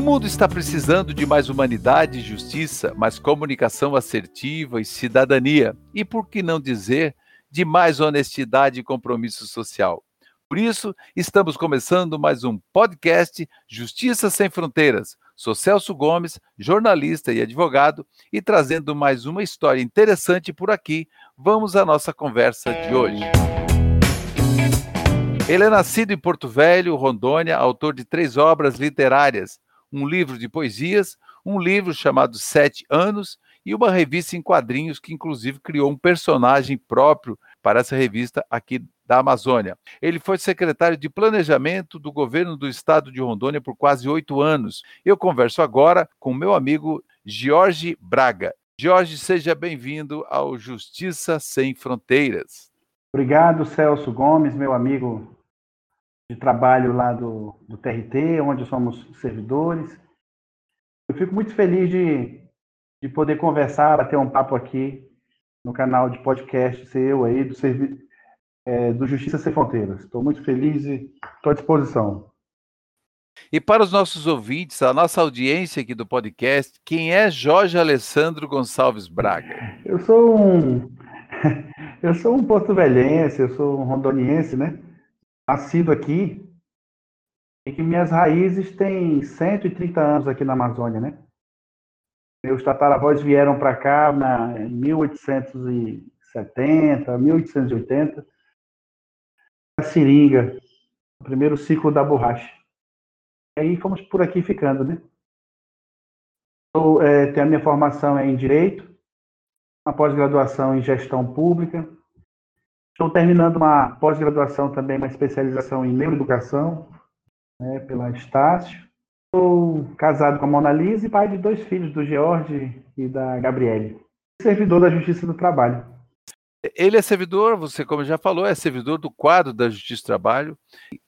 O mundo está precisando de mais humanidade e justiça, mais comunicação assertiva e cidadania. E por que não dizer de mais honestidade e compromisso social? Por isso, estamos começando mais um podcast Justiça Sem Fronteiras. Sou Celso Gomes, jornalista e advogado, e trazendo mais uma história interessante por aqui, vamos à nossa conversa de hoje. Ele é nascido em Porto Velho, Rondônia, autor de três obras literárias, um livro de poesias, um livro chamado Sete Anos e uma revista em quadrinhos que, inclusive, criou um personagem próprio para essa revista aqui da Amazônia. Ele foi secretário de Planejamento do governo do estado de Rondônia por quase oito anos. Eu converso agora com meu amigo Jorge Braga. Jorge, seja bem-vindo ao Justiça Sem Fronteiras. Obrigado, Celso Gomes, meu amigo de trabalho lá do, do TRT, onde somos servidores. Eu fico muito feliz de, de poder conversar, bater um papo aqui no canal de podcast seu aí, do, é, do Justiça Sem Fronteiras. Estou muito feliz e estou à disposição. E para os nossos ouvintes, a nossa audiência aqui do podcast, quem é Jorge Alessandro Gonçalves Braga? Eu sou um eu sou um porto-velhense, eu sou um rondoniense, né? Nascido aqui e que minhas raízes têm 130 anos aqui na Amazônia, né? Meus tataravós vieram para cá na, em 1870, 1880, a seringa, o primeiro ciclo da borracha. E aí fomos por aqui ficando, né? Eu é, tenho a minha formação em Direito, uma pós-graduação em Gestão Pública, Estou terminando uma pós-graduação também, uma especialização em neuroeducação, né, pela Estácio. Estou casado com a Mona Lisa e pai de dois filhos, do George e da Gabriele. Servidor da Justiça do Trabalho. Ele é servidor, você como já falou, é servidor do quadro da Justiça do Trabalho.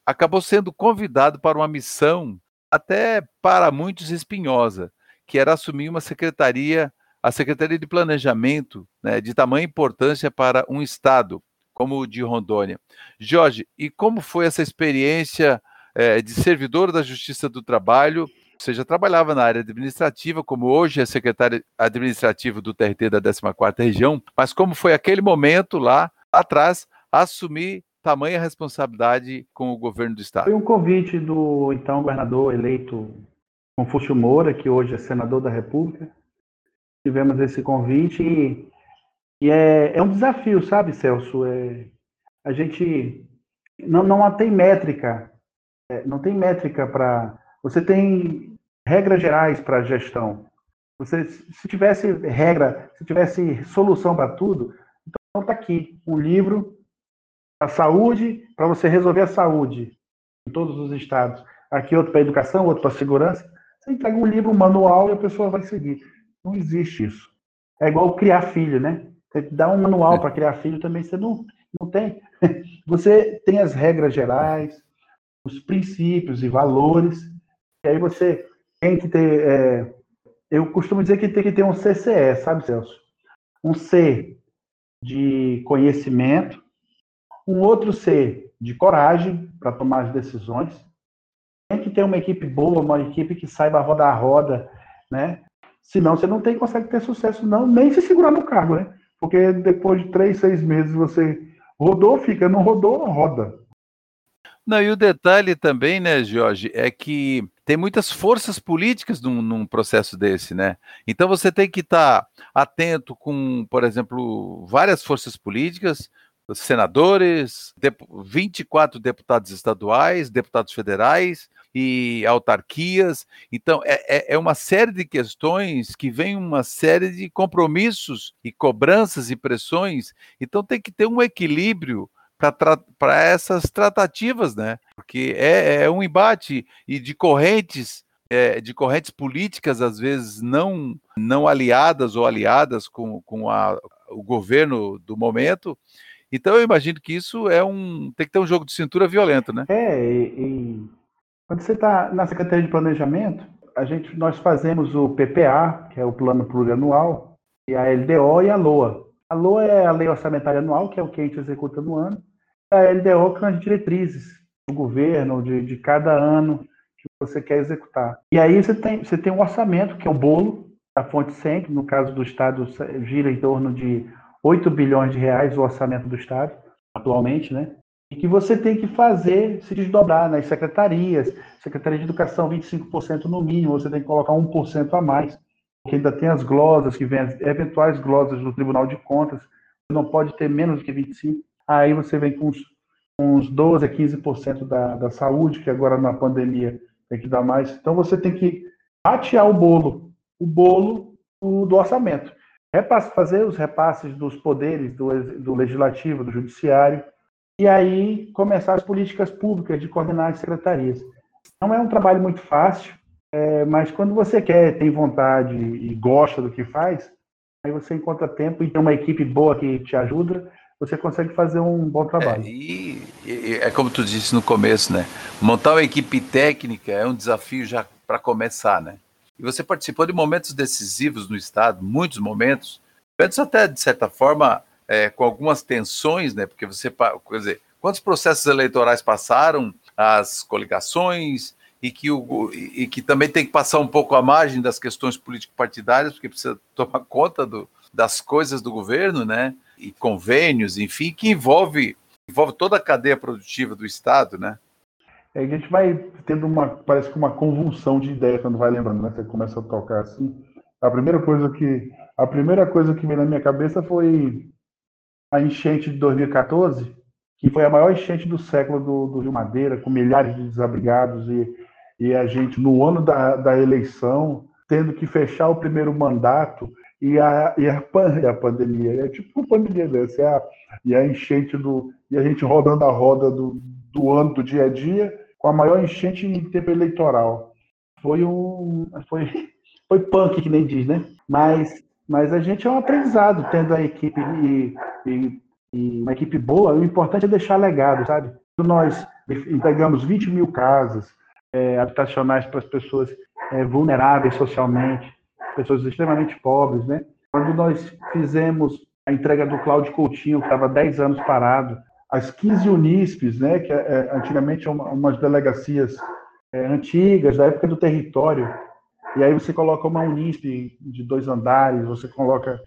Acabou sendo convidado para uma missão, até para muitos espinhosa, que era assumir uma secretaria, a Secretaria de Planejamento, né, de tamanha importância para um Estado como o de Rondônia. Jorge, e como foi essa experiência é, de servidor da Justiça do Trabalho? Você já trabalhava na área administrativa, como hoje é secretário administrativo do TRT da 14ª Região, mas como foi aquele momento lá atrás assumir tamanha responsabilidade com o governo do Estado? Foi um convite do então governador eleito Confúcio Moura, que hoje é senador da República. Tivemos esse convite e e é, é um desafio, sabe, Celso? É, a gente não, não tem métrica, é, não tem métrica para. Você tem regras gerais para gestão. Você, se tivesse regra, se tivesse solução para tudo, então está aqui um livro para saúde, para você resolver a saúde em todos os estados. Aqui outro para educação, outro para segurança. Você entrega um livro, um manual e a pessoa vai seguir. Não existe isso. É igual criar filho, né? Você dá um manual para criar filho também, você não, não tem. Você tem as regras gerais, os princípios e valores, e aí você tem que ter. É, eu costumo dizer que tem que ter um CCE, sabe, Celso? Um C de conhecimento, um outro C de coragem para tomar as decisões. Tem que ter uma equipe boa, uma equipe que saiba rodar a roda, né? Senão você não tem, consegue ter sucesso, não, nem se segurar no cargo, né? Porque depois de três, seis meses você rodou, fica, não rodou, roda. Não, e o detalhe também, né, Jorge, é que tem muitas forças políticas num, num processo desse, né? Então você tem que estar tá atento com, por exemplo, várias forças políticas, senadores, 24 deputados estaduais, deputados federais, e autarquias. Então, é, é, é uma série de questões que vem uma série de compromissos e cobranças e pressões. Então, tem que ter um equilíbrio para essas tratativas, né? Porque é, é, um embate e de correntes é, de correntes políticas, às vezes não, não aliadas ou aliadas com, com a, o governo do momento. Então eu imagino que isso é um. tem que ter um jogo de cintura violento, né? É, e, e quando você está na Secretaria de Planejamento, a gente, nós fazemos o PPA, que é o Plano Plurianual, e a LDO e a LOA. A LOA é a Lei Orçamentária Anual, que é o que a gente executa no ano, e a LDO, que são as diretrizes do governo, de, de cada ano que você quer executar. E aí você tem, você tem um orçamento, que é o bolo da fonte 100, que no caso do Estado gira em torno de 8 bilhões de reais o orçamento do Estado, atualmente, né? e que você tem que fazer se desdobrar nas secretarias, Secretaria de Educação 25% no mínimo, você tem que colocar 1% a mais, porque ainda tem as glosas, que vêm as eventuais glosas do Tribunal de Contas, não pode ter menos do que 25%, aí você vem com uns, uns 12% a 15% da, da saúde, que agora na pandemia tem que dar mais, então você tem que atear o bolo, o bolo do orçamento. Repasse, fazer os repasses dos poderes do, do legislativo, do judiciário, e aí começar as políticas públicas de coordenar as secretarias. Não é um trabalho muito fácil, é, mas quando você quer, tem vontade e gosta do que faz, aí você encontra tempo e tem uma equipe boa que te ajuda, você consegue fazer um bom trabalho. É, e, e é como tu disse no começo, né? Montar uma equipe técnica é um desafio já para começar, né? E você participou de momentos decisivos no Estado, muitos momentos, momentos até, de certa forma, é, com algumas tensões, né? Porque você, quer dizer, quantos processos eleitorais passaram, as coligações, e que, o, e que também tem que passar um pouco à margem das questões político-partidárias, porque precisa tomar conta do, das coisas do governo, né? E convênios, enfim, que envolve, envolve toda a cadeia produtiva do Estado, né? É, a gente vai tendo uma, parece que uma convulsão de ideia quando vai lembrando, né? Você começa a tocar assim. A primeira coisa que, a primeira coisa que veio na minha cabeça foi a enchente de 2014, que foi a maior enchente do século do, do Rio Madeira, com milhares de desabrigados e, e a gente, no ano da, da eleição, tendo que fechar o primeiro mandato e a, e a, e a pandemia. É tipo uma pandemia dessa, é a, e a enchente do. E a gente rodando a roda do, do ano, do dia a dia, com a maior enchente em tempo eleitoral. Foi um. Foi, foi punk, que nem diz, né? Mas mas a gente é um aprendizado tendo a equipe e, e, e uma equipe boa. O importante é deixar legado, sabe? Nós entregamos 20 mil casas é, habitacionais para as pessoas é, vulneráveis socialmente, pessoas extremamente pobres, né? Quando nós fizemos a entrega do Cláudio Coutinho, que estava 10 anos parado, as 15 Unispes, né, que é, é antigamente uma, umas delegacias é, antigas, da época do território, e aí você coloca uma Unisp de dois andares, você coloca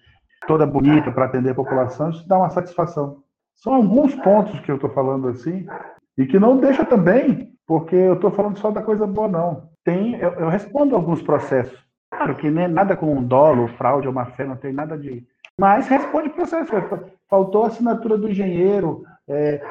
toda bonita para atender a população, isso dá uma satisfação. São alguns pontos que eu estou falando assim, e que não deixa também, porque eu estou falando só da coisa boa, não. Tem, eu, eu respondo alguns processos. Claro que nem nada com dolo, fraude ou má fé, não tem nada de. Mas responde processo. Faltou a assinatura do engenheiro, é,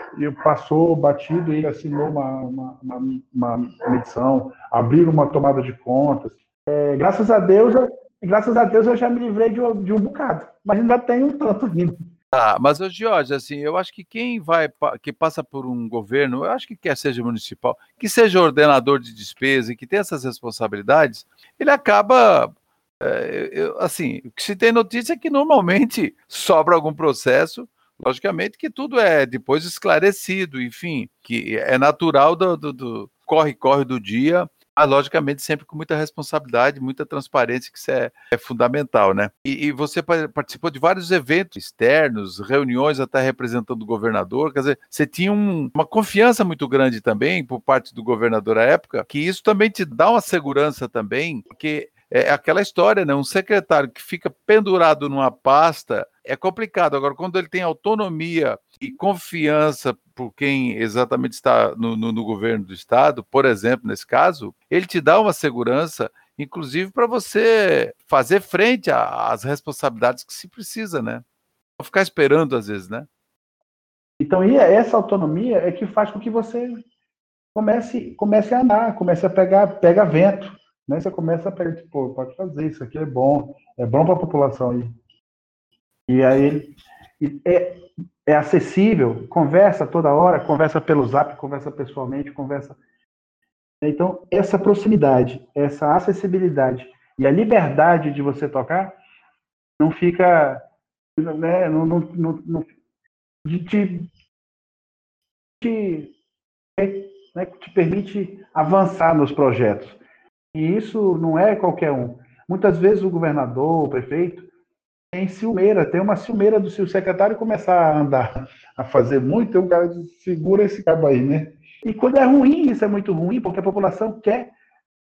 passou batido ele assinou uma, uma, uma, uma medição, abriram uma tomada de contas. É, graças a Deus, eu, graças a Deus eu já me livrei de, de um bocado, mas ainda tenho um tanto vindo. Ah, mas o Jorge, assim, eu acho que quem vai, que passa por um governo, eu acho que quer seja municipal, que seja ordenador de despesa e que tenha essas responsabilidades, ele acaba, é, eu, assim, se tem notícia é que normalmente sobra algum processo, logicamente que tudo é depois esclarecido, enfim, que é natural do corre-corre do, do dia, mas logicamente sempre com muita responsabilidade, muita transparência, que isso é, é fundamental, né? E, e, você participou de vários eventos externos, reuniões até representando o governador, quer dizer, você tinha um, uma confiança muito grande também por parte do governador à época, que isso também te dá uma segurança também, porque é aquela história, né? Um secretário que fica pendurado numa pasta é complicado. Agora, quando ele tem autonomia e confiança por quem exatamente está no, no, no governo do estado, por exemplo, nesse caso, ele te dá uma segurança, inclusive para você fazer frente às responsabilidades que se precisa, né? Não ficar esperando às vezes, né? Então, e essa autonomia é que faz com que você comece, comece a andar, comece a pegar, pega vento, né? Você começa a pegar, tipo, pode fazer isso aqui é bom, é bom para a população aí. E aí é, é acessível, conversa toda hora, conversa pelo zap, conversa pessoalmente, conversa. Então, essa proximidade, essa acessibilidade e a liberdade de você tocar não fica. Né, não, não, não, não te, né, te permite avançar nos projetos. E isso não é qualquer um. Muitas vezes o governador, o prefeito, tem ciumeira, tem uma ciumeira do seu secretário começar a andar, a fazer muito, o cara segura esse cabo aí, né? E quando é ruim, isso é muito ruim, porque a população quer,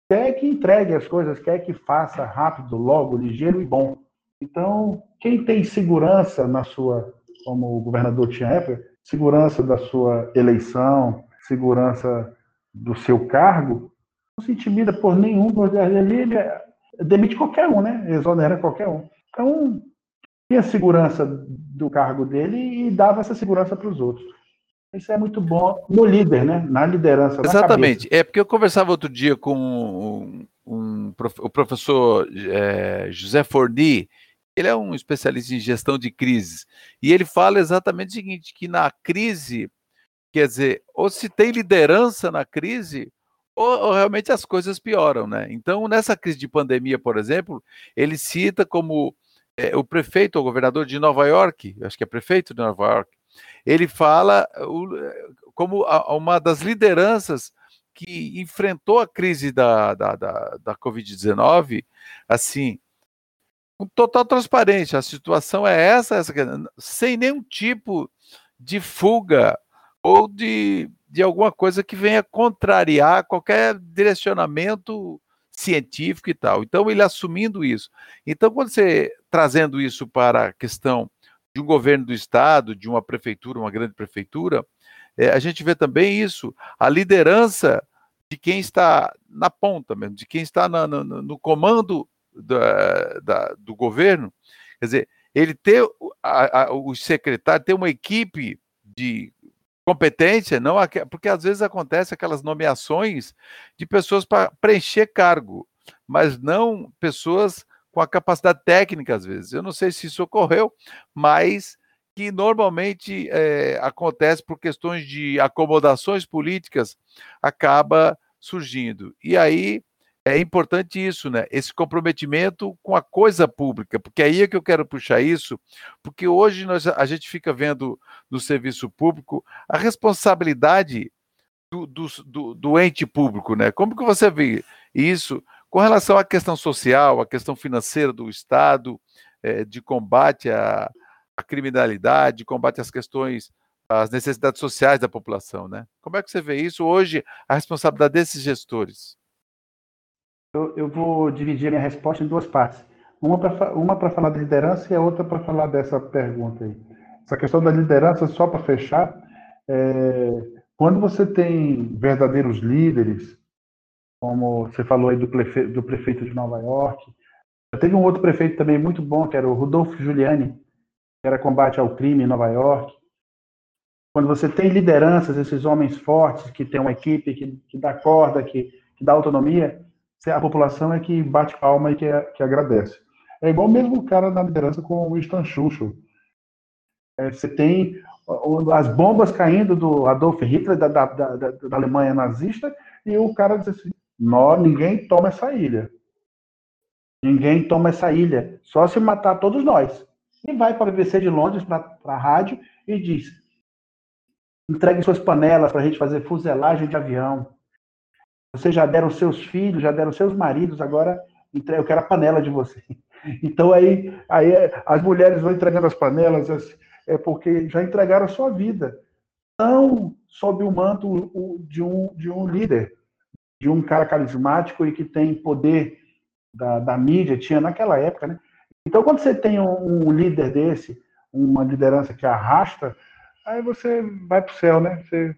quer que entregue as coisas, quer que faça rápido, logo, ligeiro e bom. Então, quem tem segurança na sua, como o governador tinha época, segurança da sua eleição, segurança do seu cargo, se intimida por nenhum, ele, ele demite qualquer um, né? Exonera qualquer um. Então, tinha segurança do cargo dele e dava essa segurança para os outros. Isso é muito bom no líder, né? Na liderança. Exatamente. É porque eu conversava outro dia com um, um, o professor é, José Forni, ele é um especialista em gestão de crises, e ele fala exatamente o seguinte: que na crise, quer dizer, ou se tem liderança na crise, ou, ou, realmente as coisas pioram, né? Então, nessa crise de pandemia, por exemplo, ele cita como é, o prefeito, o governador de Nova York, acho que é prefeito de Nova York, ele fala como uma das lideranças que enfrentou a crise da, da, da, da Covid-19, assim, com total transparência. A situação é essa, essa, sem nenhum tipo de fuga ou de, de alguma coisa que venha contrariar qualquer direcionamento científico e tal. Então, ele assumindo isso. Então, quando você trazendo isso para a questão de um governo do estado, de uma prefeitura, uma grande prefeitura, é, a gente vê também isso, a liderança de quem está na ponta mesmo, de quem está na, no, no comando da, da, do governo, quer dizer, ele ter a, a, o secretário, ter uma equipe de competência, não porque às vezes acontece aquelas nomeações de pessoas para preencher cargo, mas não pessoas com a capacidade técnica, às vezes. Eu não sei se isso ocorreu, mas que normalmente é, acontece por questões de acomodações políticas, acaba surgindo. E aí é importante isso, né? Esse comprometimento com a coisa pública, porque aí é que eu quero puxar isso, porque hoje nós, a gente fica vendo no serviço público a responsabilidade do, do, do, do ente público, né? Como que você vê isso com relação à questão social, à questão financeira do Estado, é, de combate à, à criminalidade, combate às questões, às necessidades sociais da população, né? Como é que você vê isso hoje, a responsabilidade desses gestores? Eu, eu vou dividir a minha resposta em duas partes. Uma para uma falar da liderança e a outra para falar dessa pergunta aí. Essa questão da liderança, só para fechar, é, quando você tem verdadeiros líderes, como você falou aí do prefeito, do prefeito de Nova York. Teve um outro prefeito também muito bom, que era o Rudolfo Giuliani, que era combate ao crime em Nova York. Quando você tem lideranças, esses homens fortes, que tem uma equipe que, que dá corda, que, que dá autonomia, a população é que bate palma e que, que agradece. É igual mesmo o cara na liderança com o Winston Churchill. É, você tem as bombas caindo do Adolf Hitler, da, da, da, da Alemanha nazista, e o cara diz assim: nós, ninguém toma essa ilha. Ninguém toma essa ilha. Só se matar todos nós. E vai para a BBC de Londres, para a rádio, e diz: entregue suas panelas para a gente fazer fuselagem de avião. Vocês já deram seus filhos, já deram seus maridos, agora eu quero a panela de vocês. Então aí, aí as mulheres vão entregando as panelas, é porque já entregaram a sua vida. Não sob o manto de um, de um líder de um cara carismático e que tem poder da, da mídia, tinha naquela época, né? Então, quando você tem um, um líder desse, uma liderança que arrasta, aí você vai para o céu, né? Você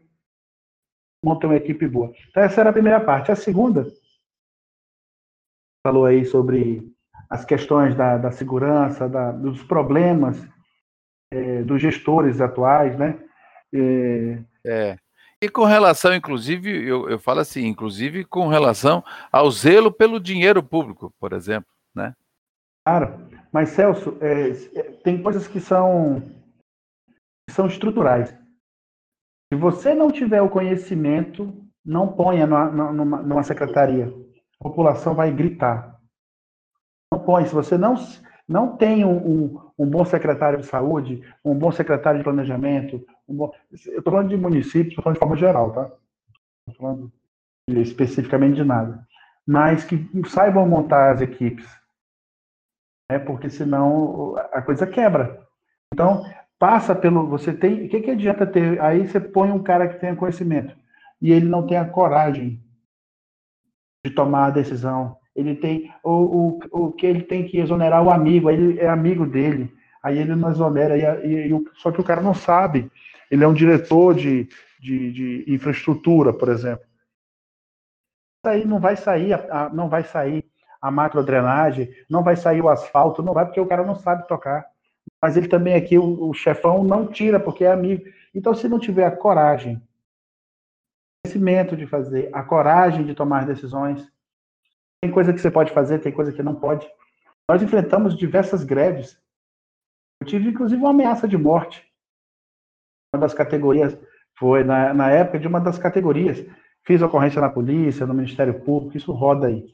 monta uma equipe boa. Então, essa era a primeira parte. A segunda, falou aí sobre as questões da, da segurança, da, dos problemas é, dos gestores atuais, né? É, é. E com relação, inclusive, eu, eu falo assim, inclusive com relação ao zelo pelo dinheiro público, por exemplo, né? Claro, mas Celso, é, é, tem coisas que são, que são estruturais. Se você não tiver o conhecimento não ponha numa, numa, numa secretaria. A população vai gritar. Não põe. Se você não, não tem um, um, um bom secretário de saúde, um bom secretário de planejamento, um bom... eu estou falando de municípios, estou falando de forma geral, tá? Estou falando especificamente de nada. Mas que saibam montar as equipes. Né? Porque senão a coisa quebra. Então, passa pelo. Você tem. O que, que adianta ter. Aí você põe um cara que tenha conhecimento e ele não tem a coragem de tomar a decisão. Ele tem o, o, que ele tem que exonerar o amigo, aí ele é amigo dele, aí ele não exonera, e, e, só que o cara não sabe. Ele é um diretor de, de, de infraestrutura, por exemplo. Aí não vai sair, a, não vai sair a macrodrenagem, não vai sair o asfalto, não vai porque o cara não sabe tocar. Mas ele também aqui, o, o chefão, não tira porque é amigo. Então, se não tiver a coragem conhecimento de fazer, a coragem de tomar decisões. Tem coisa que você pode fazer, tem coisa que não pode. Nós enfrentamos diversas greves. Eu tive, inclusive, uma ameaça de morte. Uma das categorias foi na, na época de uma das categorias. Fiz ocorrência na polícia, no Ministério Público, isso roda aí.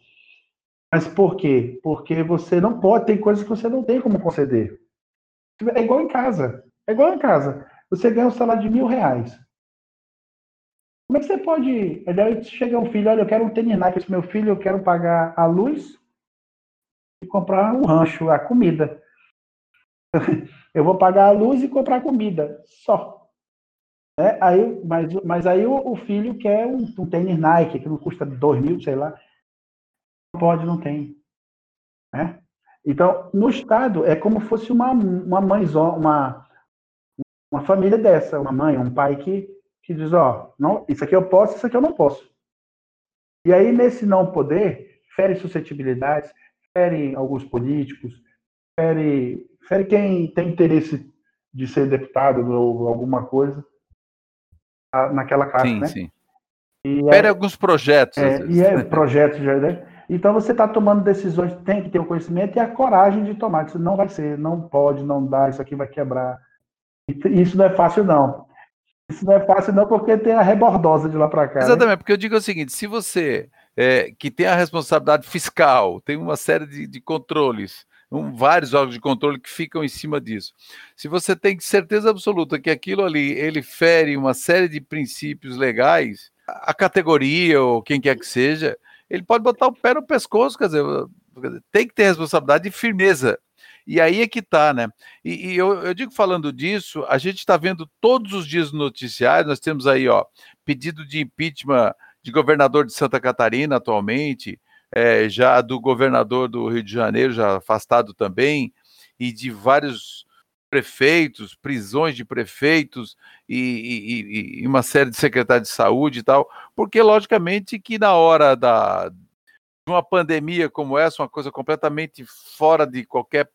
Mas por quê? Porque você não pode, tem coisas que você não tem como conceder. É igual em casa. É igual em casa. Você ganha um salário de mil reais. Como é que você pode. Aí chega um filho, olha, eu quero um tênis Nike esse meu filho, eu quero pagar a luz e comprar um rancho, a comida. Eu vou pagar a luz e comprar comida, só. É, aí, mas, mas aí o, o filho quer um, um, tênis Nike, que não custa dois mil, sei lá. Não pode, não tem. Né? Então, no Estado, é como fosse uma, uma mãezona, uma, uma família dessa, uma mãe, um pai que que diz, ó, não, isso aqui eu posso, isso aqui eu não posso. E aí, nesse não poder, fere suscetibilidades, fere alguns políticos, fere, fere quem tem interesse de ser deputado ou alguma coisa naquela casa, sim, né? Sim. E fere é, alguns projetos. É, e é projetos, né? Então você está tomando decisões, tem que ter o conhecimento e a coragem de tomar. Isso não vai ser, não pode, não dá, isso aqui vai quebrar. Isso não é fácil, não. Isso não é fácil, não, porque tem a rebordosa de lá para cá. Né? Exatamente, porque eu digo o seguinte: se você é, que tem a responsabilidade fiscal, tem uma série de, de controles, um, vários órgãos de controle que ficam em cima disso. Se você tem certeza absoluta que aquilo ali ele fere uma série de princípios legais, a categoria ou quem quer que seja, ele pode botar o pé no pescoço, quer dizer, tem que ter responsabilidade e firmeza e aí é que tá, né? E, e eu, eu, digo falando disso, a gente está vendo todos os dias no noticiário, nós temos aí, ó, pedido de impeachment de governador de Santa Catarina atualmente, é, já do governador do Rio de Janeiro, já afastado também, e de vários prefeitos, prisões de prefeitos e, e, e, uma série de secretários de saúde e tal, porque logicamente que na hora da de uma pandemia como essa, uma coisa completamente fora de qualquer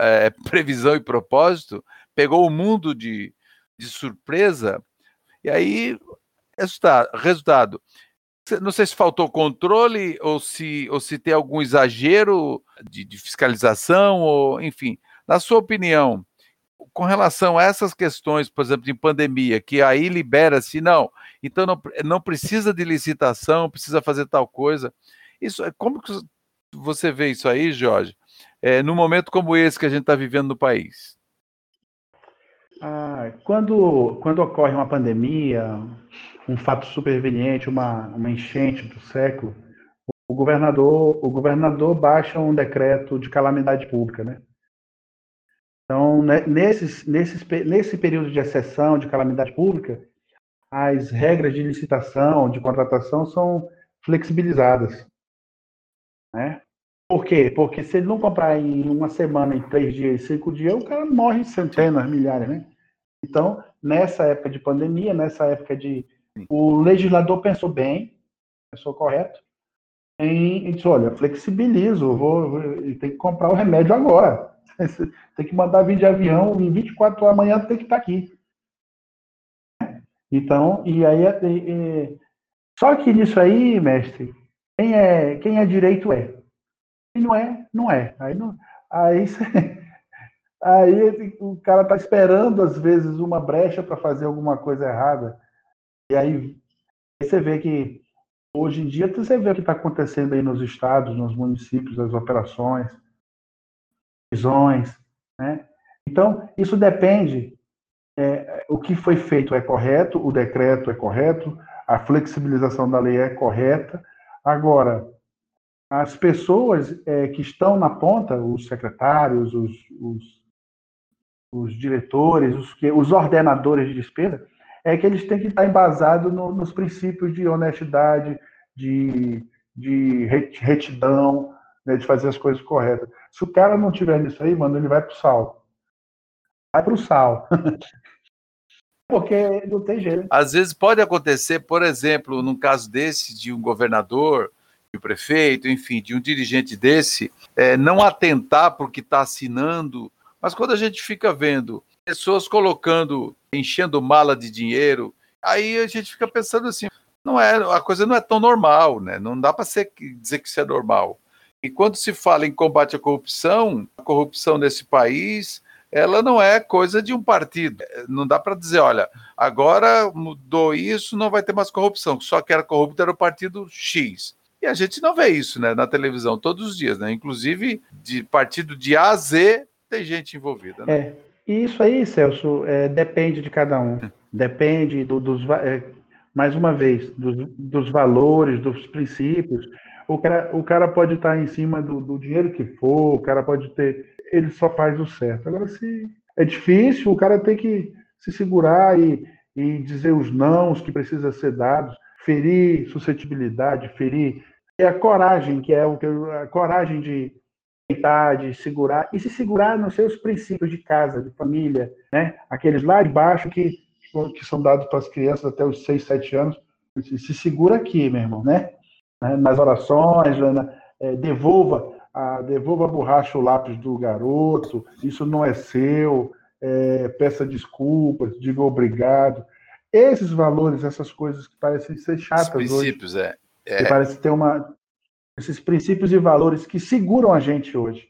é, previsão e propósito, pegou o mundo de, de surpresa, e aí, resultado, resultado, não sei se faltou controle ou se, ou se tem algum exagero de, de fiscalização, ou enfim, na sua opinião, com relação a essas questões, por exemplo, de pandemia, que aí libera-se, não, então não, não precisa de licitação, precisa fazer tal coisa. Isso, como que você vê isso aí, Jorge? é, num momento como esse que a gente está vivendo no país? Ah, quando, quando ocorre uma pandemia, um fato superveniente, uma, uma enchente do século, o governador, o governador baixa um decreto de calamidade pública, né? Então, né, nesses, nesses, nesse período de exceção de calamidade pública, as regras de licitação, de contratação são flexibilizadas. Né? Por quê? Porque se ele não comprar em uma semana, em três dias, cinco dias, o cara morre em centenas, milhares, né? Então, nessa época de pandemia, nessa época de. O legislador pensou bem, pensou correto, em, em disse: olha, flexibilizo, vou, vou, tem que comprar o remédio agora. tem que mandar vir de avião, em 24 horas amanhã tem que estar aqui. Então, e aí. E, e, só que nisso aí, mestre, quem é, quem é direito é não é, não é. Aí, não, aí, aí o cara tá esperando, às vezes, uma brecha para fazer alguma coisa errada. E aí você vê que hoje em dia você vê o que está acontecendo aí nos estados, nos municípios, as operações, prisões, né? Então, isso depende. É, o que foi feito é correto, o decreto é correto, a flexibilização da lei é correta. Agora, as pessoas é, que estão na ponta, os secretários, os, os, os diretores, os, os, ordenadores de despesa, é que eles têm que estar embasados no, nos princípios de honestidade, de, de retidão, né, de fazer as coisas corretas. Se o cara não tiver nisso aí, mano, ele vai pro sal. Vai pro sal. Porque não tem jeito. Às vezes pode acontecer, por exemplo, num caso desse, de um governador, de um prefeito, enfim, de um dirigente desse, é, não atentar porque está assinando. Mas quando a gente fica vendo pessoas colocando, enchendo mala de dinheiro, aí a gente fica pensando assim, não é, a coisa não é tão normal, né? Não dá para dizer que isso é normal. E quando se fala em combate à corrupção, a corrupção nesse país, ela não é coisa de um partido. Não dá para dizer, olha, agora mudou isso, não vai ter mais corrupção. Só que era corrupto era o partido X. E a gente não vê isso né, na televisão todos os dias, né? Inclusive, de partido de A a Z, tem gente envolvida. Né? É. E isso aí, Celso, é, depende de cada um. Depende do, dos. É, mais uma vez, dos, dos valores, dos princípios o cara, o cara pode estar em cima do, do dinheiro que for, o cara pode ter. Ele só faz o certo. Agora, se é difícil, o cara tem que se segurar e, e dizer os nãos que precisa ser dados, ferir suscetibilidade, ferir. É a coragem, que é o que a coragem de tentar, de segurar, e se segurar nos seus princípios de casa, de família, né? Aqueles lá de baixo que, que são dados para as crianças até os 6, 7 anos. Se segura aqui, meu irmão, né? Né, nas orações, né, é, devolva, a, devolva a borracha o lápis do garoto, isso não é seu, é, peça desculpas, diga obrigado. Esses valores, essas coisas que parecem ser chatas Os princípios, hoje, é. é. Que parece ter uma esses princípios e valores que seguram a gente hoje.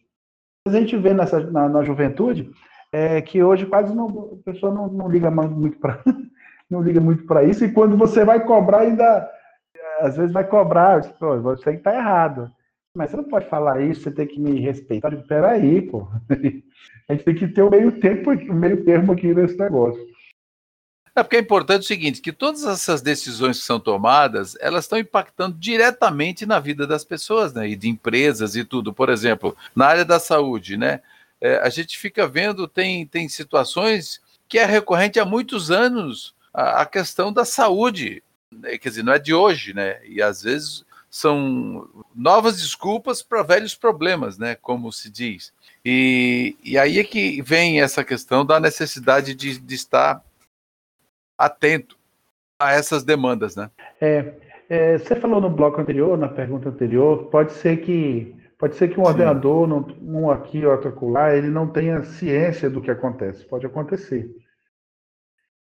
A gente vê nessa, na, na juventude é, que hoje quase não, a pessoa não, não liga muito para não liga muito para isso e quando você vai cobrar ainda às vezes vai cobrar, pô, você que tá errado. Mas você não pode falar isso, você tem que me respeitar. Peraí, pô. A gente tem que ter o meio tempo, o meio termo aqui nesse negócio. É porque é importante o seguinte, que todas essas decisões que são tomadas, elas estão impactando diretamente na vida das pessoas, né? E de empresas e tudo. Por exemplo, na área da saúde, né? É, a gente fica vendo, tem, tem situações que é recorrente há muitos anos, a, a questão da saúde. Né, quer dizer, não é de hoje, né? E às vezes são novas desculpas para velhos problemas, né? Como se diz. E, e aí é que vem essa questão da necessidade de, de estar atento a essas demandas, né? É, é, você falou no bloco anterior, na pergunta anterior, pode ser que pode ser que um Sim. ordenador, um aqui, outro acolá, ele não tenha ciência do que acontece. Pode acontecer.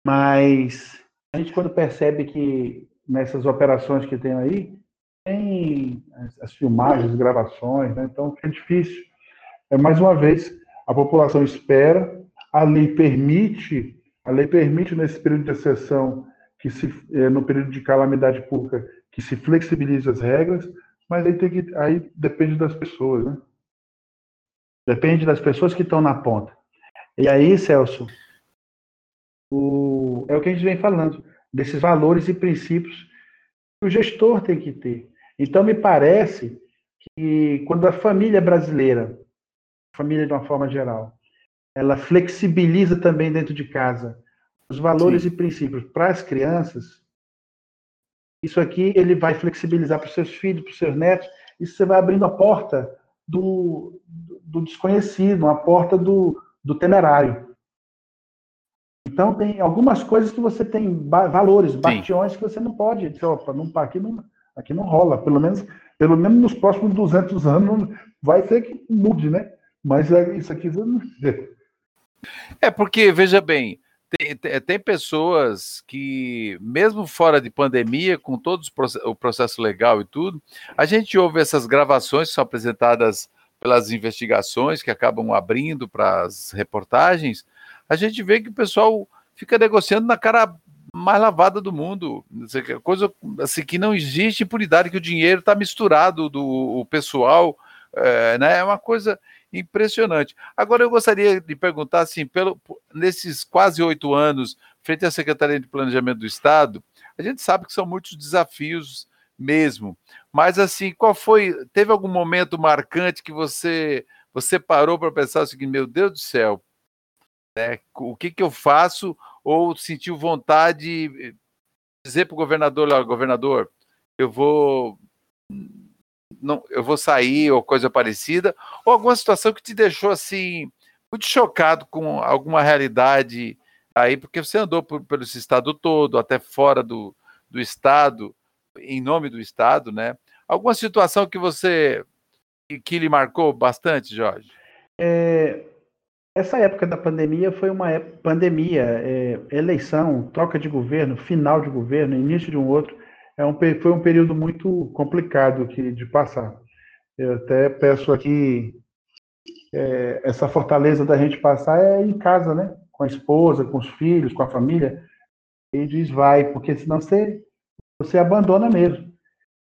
Mas a gente quando percebe que nessas operações que tem aí, tem as, filmagens, as gravações, né? então é difícil. É, mais uma vez, a população espera, a lei permite, a lei permite nesse período de exceção, que se, é, no período de calamidade pública, que se flexibilize as regras, mas aí, tem que, aí depende das pessoas, né? Depende das pessoas que estão na ponta. E aí, Celso, o, é o que a gente vem falando, desses valores e princípios que o gestor tem que ter. Então, me parece que quando a família brasileira, família de uma forma geral, ela flexibiliza também dentro de casa os valores Sim. e princípios para as crianças, isso aqui ele vai flexibilizar para os seus filhos, para os seus netos, isso você vai abrindo a porta do, do desconhecido, a porta do, do temerário. Então, tem algumas coisas que você tem valores, bastiões que você não pode. Dizer, opa, não, aqui, não, aqui não rola. Pelo menos, pelo menos nos próximos 200 anos vai ser que mude, né? Mas é, isso aqui não É porque, veja bem, tem, tem, pessoas que, mesmo fora de pandemia, com todo o processo legal e tudo, a gente ouve essas gravações que são apresentadas pelas investigações que acabam abrindo para as reportagens, a gente vê que o pessoal fica negociando na cara mais lavada do mundo. Coisa assim, que não existe impunidade, que o dinheiro está misturado do o pessoal. É, né? é uma coisa impressionante. Agora eu gostaria de perguntar assim, pelo, nesses quase oito anos, frente à Secretaria de Planejamento do Estado, a gente sabe que são muitos desafios mesmo. Mas assim, qual foi? Teve algum momento marcante que você você parou para pensar seguinte, meu Deus do céu, né, o que, que eu faço? Ou sentiu vontade de dizer para o governador, governador, eu vou não, eu vou sair ou coisa parecida, ou alguma situação que te deixou assim muito chocado com alguma realidade aí, porque você andou por, pelo estado todo, até fora do, do estado, em nome do estado, né? Alguma situação que você que lhe marcou bastante, Jorge? É, essa época da pandemia foi uma pandemia, é, eleição, troca de governo, final de governo, início de um outro, é um, foi um período muito complicado que, de passar. Eu até peço aqui é, essa fortaleza da gente passar é em casa, né? Com a esposa, com os filhos, com a família. E diz vai, porque senão você, você abandona mesmo.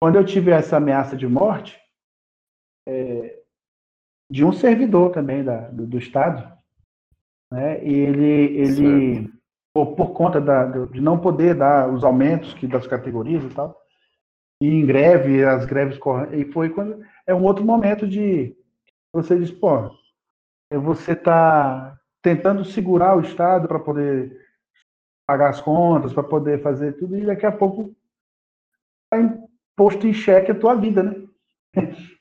Quando eu tive essa ameaça de morte, é, de um servidor também da, do, do Estado, né? E ele, ele por, por, conta da, de não poder dar os aumentos que das categorias e tal, e em greve, as greves correm, e foi quando é um outro momento de você diz, pô, você está tentando segurar o Estado para poder pagar as contas, para poder fazer tudo, e daqui a pouco está posto em xeque a tua vida, né?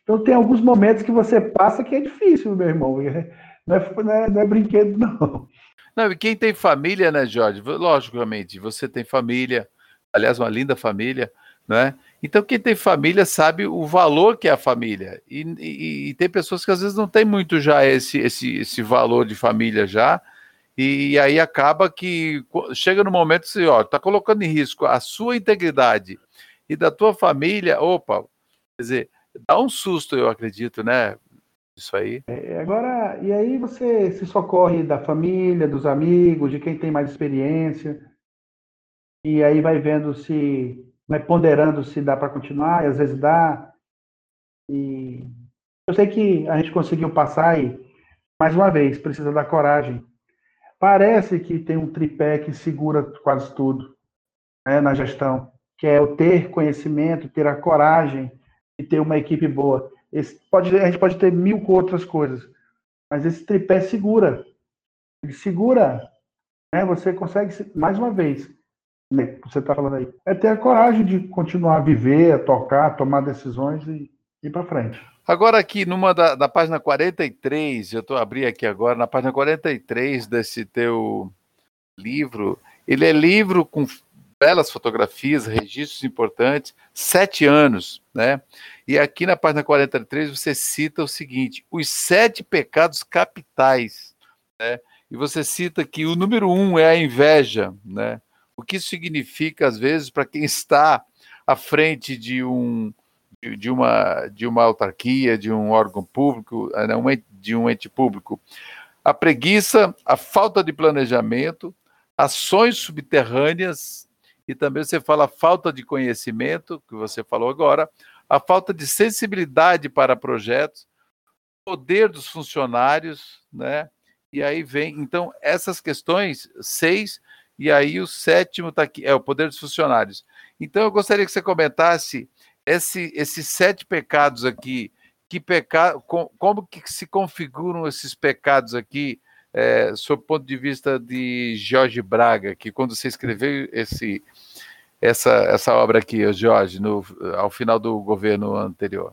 Então tem alguns momentos que você passa que é difícil, meu irmão. Não é, não é, não é brinquedo, não. Não, e quem tem família, né, Jorge? Logicamente, você tem família, aliás, uma linda família, né? Então, quem tem família sabe o valor que é a família. E, e, e tem pessoas que às vezes não tem muito já esse, esse, esse valor de família já. E, e aí acaba que chega no momento que você, ó, tá colocando em risco a sua integridade e da tua família, opa, quer dizer, dá um susto, eu acredito, né? Isso aí. É, agora, e aí você se socorre da família, dos amigos, de quem tem mais experiência, e aí vai vendo se, vai ponderando se dá para continuar, e às vezes dá. E eu sei que a gente conseguiu passar e, mais uma vez, precisa da coragem. Parece que tem um tripé que segura quase tudo né, na gestão, que é o ter conhecimento, ter a coragem e ter uma equipe boa. Esse pode, a gente pode ter mil outras coisas, mas esse tripé segura. Ele segura, né? Você consegue, mais uma vez, né, você está falando aí, é ter a coragem de continuar a viver, a tocar, a tomar decisões e ir para frente. Agora aqui, numa da, da página 43, eu estou abrindo aqui agora, na página 43 desse teu livro, ele é livro com belas fotografias, registros importantes, sete anos, né? E aqui na página 43 você cita o seguinte: os sete pecados capitais, né? E você cita que o número um é a inveja, né? O que isso significa, às vezes, para quem está à frente de um de uma, de uma autarquia, de um órgão público, né, de um ente público. A preguiça, a falta de planejamento, ações subterrâneas e também você fala falta de conhecimento, que você falou agora, a falta de sensibilidade para projetos, poder dos funcionários, né? E aí vem, então, essas questões, seis, e aí o sétimo está aqui, é o poder dos funcionários. Então, eu gostaria que você comentasse esse, esses sete pecados aqui, que pecado, com, como que se configuram esses pecados aqui, é, sob o ponto de vista de Jorge Braga, que quando você escreveu esse, essa, essa obra aqui, Jorge, no, ao final do governo anterior?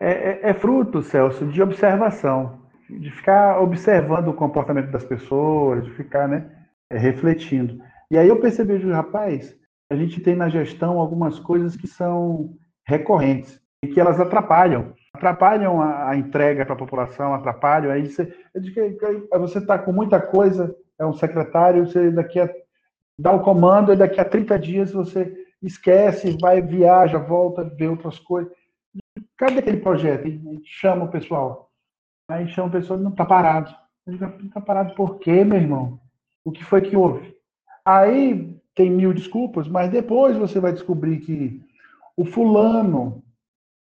É, é, é, fruto, Celso, de observação, de ficar observando o comportamento das pessoas, de ficar né, é, refletindo. E aí eu percebi, rapaz, a gente tem na gestão algumas coisas que são recorrentes e que elas atrapalham atrapalham a, a entrega para a população, atrapalham. Aí você você está com muita coisa, é um secretário, você daqui a dá o comando e daqui a 30 dias você esquece, vai, viaja, volta, vê outras coisas. Cadê aquele projeto? Gente chama o pessoal. Aí chama o pessoal não está parado. Não está parado por quê, meu irmão? O que foi que houve? Aí tem mil desculpas, mas depois você vai descobrir que o fulano,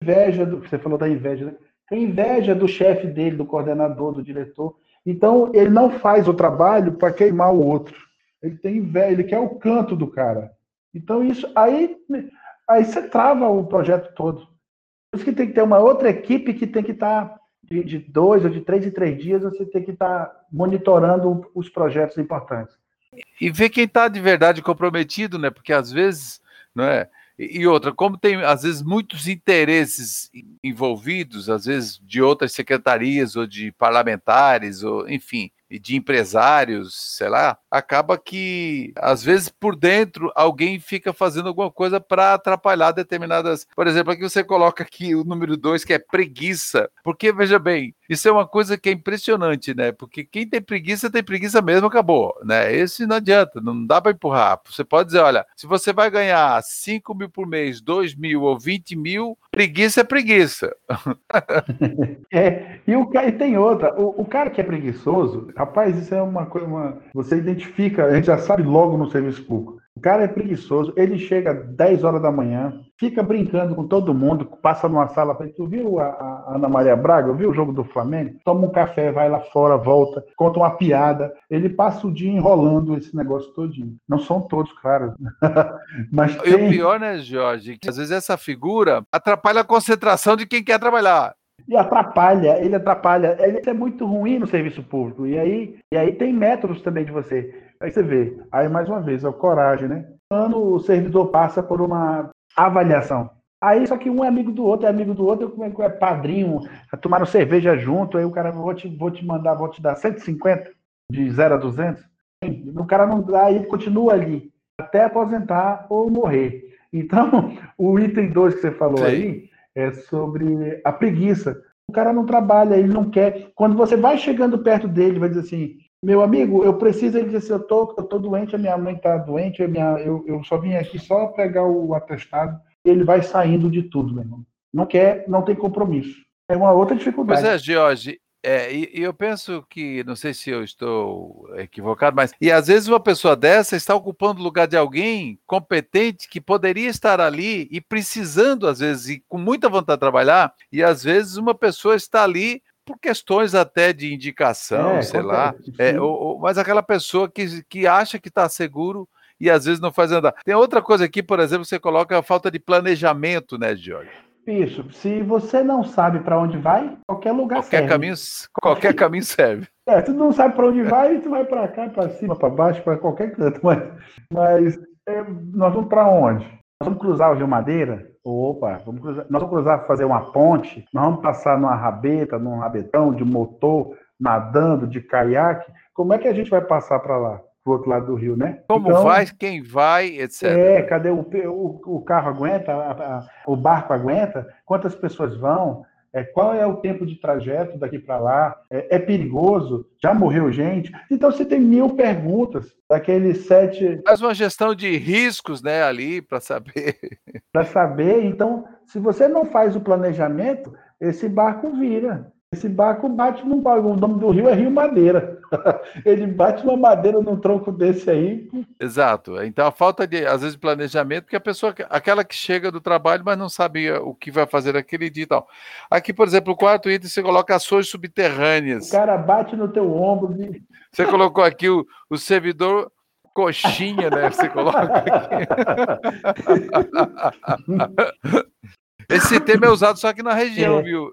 inveja do, você falou da inveja, né? tem inveja do chefe dele, do coordenador, do diretor. Então, ele não faz o trabalho para queimar o outro. Ele tem inveja, ele quer o canto do cara. Então, isso aí, aí você trava o projeto todo. Por isso que tem que ter uma outra equipe que tem que estar tá de, de dois ou de três em três dias, você tem que estar tá monitorando os projetos importantes. E ver quem está de verdade comprometido, né? Porque às vezes, não é? E outra, como tem às vezes muitos interesses envolvidos, às vezes de outras secretarias ou de parlamentares, ou enfim, de empresários, sei lá, acaba que às vezes por dentro alguém fica fazendo alguma coisa para atrapalhar determinadas. Por exemplo, aqui você coloca aqui o número dois que é preguiça, porque veja bem, isso é uma coisa que é impressionante, né? Porque quem tem preguiça tem preguiça mesmo, acabou, né? Esse não adianta, não dá para empurrar. Você pode dizer, olha, se você vai ganhar 5 mil por mês, 2 mil ou 20 mil, preguiça é preguiça. é, e, o, e tem outra, o, o cara que é preguiçoso, rapaz, isso é uma coisa, uma, você identifica, a gente já sabe logo no serviço público. O cara é preguiçoso, ele chega 10 horas da manhã, fica brincando com todo mundo, passa numa sala, tu viu a, a Ana Maria Braga, viu o jogo do Flamengo? Toma um café, vai lá fora, volta, conta uma piada. Ele passa o dia enrolando esse negócio todinho. Não são todos, claro. Mas tem... E o pior, né, Jorge, que às vezes essa figura atrapalha a concentração de quem quer trabalhar. E atrapalha, ele atrapalha. Ele é muito ruim no serviço público. E aí, e aí tem métodos também de você. Aí você vê, aí mais uma vez, a coragem, né? Quando o servidor passa por uma avaliação. Aí só que um é amigo do outro, é amigo do outro, como é que é padrinho, tomaram cerveja junto, aí o cara, vou te, vou te mandar, vou te dar 150 de 0 a 200. O cara não dá, aí continua ali, até aposentar ou morrer. Então, o item 2 que você falou Sim. aí é sobre a preguiça. O cara não trabalha, ele não quer. Quando você vai chegando perto dele, vai dizer assim: meu amigo, eu preciso. Ele diz assim: eu tô, eu tô doente, a minha mãe tá doente, a minha, eu, eu só vim aqui só pegar o atestado. Ele vai saindo de tudo, meu irmão. Não quer, não tem compromisso. É uma outra dificuldade. Pois é, Jorge, é, e, e, eu penso que, não sei se eu estou equivocado, mas. E às vezes uma pessoa dessa está ocupando o lugar de alguém competente que poderia estar ali e precisando, às vezes, e com muita vontade de trabalhar, e às vezes uma pessoa está ali por questões até de indicação, é, sei lá. É, ou, ou, mas aquela pessoa que, que acha que está seguro e às vezes não faz andar. Tem outra coisa aqui, por exemplo, você coloca a falta de planejamento, né, Jorge? Isso. Se você não sabe para onde vai, qualquer lugar qualquer serve. Caminho, qualquer caminho serve. É, tu não sabe para onde vai, tu vai para cá, para cima, para baixo, para qualquer canto. Mas, mas é, nós vamos para onde? Nós vamos cruzar o Rio Madeira? Opa, vamos cruzar. nós vamos cruzar, fazer uma ponte, nós vamos passar numa rabeta, num rabetão de motor, nadando, de caiaque. Como é que a gente vai passar para lá? pro outro lado do rio, né? Como então, vai, quem vai, etc. É, cadê o, o, o carro aguenta, a, a, o barco aguenta, quantas pessoas vão, é, qual é o tempo de trajeto daqui para lá, é, é, perigoso, já morreu gente. Então você tem mil perguntas daqueles sete. Faz uma gestão de riscos, né, ali para saber. Para saber, então, se você não faz o planejamento, esse barco vira. Esse barco bate num O nome do rio é Rio Madeira. Ele bate uma madeira num tronco desse aí. Exato. Então a falta de, às vezes, planejamento, porque a pessoa, aquela que chega do trabalho, mas não sabia o que vai fazer naquele dia e tal. Aqui, por exemplo, o quarto item, você coloca ações subterrâneas. O cara bate no teu ombro. Você colocou aqui o, o servidor coxinha, né? Você coloca aqui. Esse tema é usado só aqui na região, é. viu?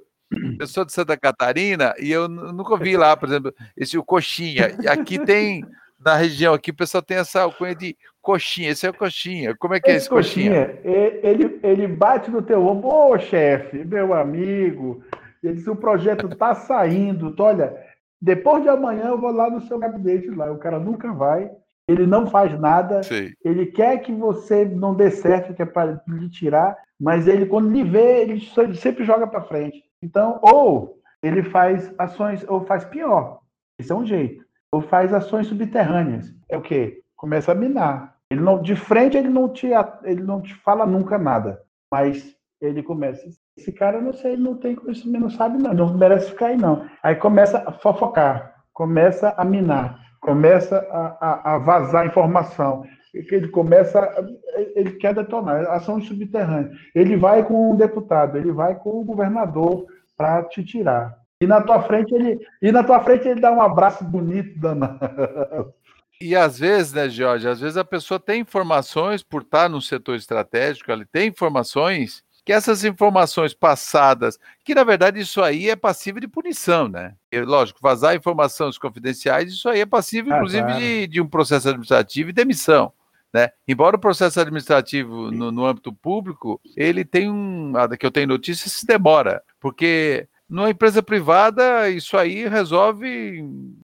Eu sou de Santa Catarina e eu nunca vi lá, por exemplo, esse o coxinha. E aqui tem, na região aqui, o pessoal tem essa alcunha de coxinha. Esse é o coxinha. Como é que é esse, esse coxinha? coxinha? Ele, ele bate no teu ombro, ô chefe, meu amigo. Ele diz, o projeto está saindo. Olha, depois de amanhã eu vou lá no seu gabinete lá. O cara nunca vai, ele não faz nada, Sim. ele quer que você não dê certo, que é para lhe tirar, mas ele, quando lhe vê, ele sempre joga para frente. Então, ou ele faz ações, ou faz pior, esse é um jeito, ou faz ações subterrâneas. É o quê? Começa a minar. Ele não, de frente ele não te, ele não te fala nunca nada, mas ele começa. Esse cara, não sei, ele não tem conhecimento, não sabe não, não merece ficar aí não. Aí começa a fofocar, começa a minar, começa a, a, a vazar informação. Que ele começa, ele quer detonar, ação subterrânea. Ele vai com um deputado, ele vai com o governador para te tirar. E na tua frente ele, e na tua frente ele dá um abraço bonito danado. E às vezes, né, Jorge, às vezes a pessoa tem informações por estar no setor estratégico, ele tem informações que essas informações passadas, que na verdade isso aí é passível de punição, né? E, lógico, vazar informações confidenciais, isso aí é passível, ah, inclusive, claro. de, de, um processo administrativo e demissão. Né? Embora o processo administrativo no, no âmbito público, ele tem um, que eu tenho notícia, se demora, porque numa empresa privada, isso aí resolve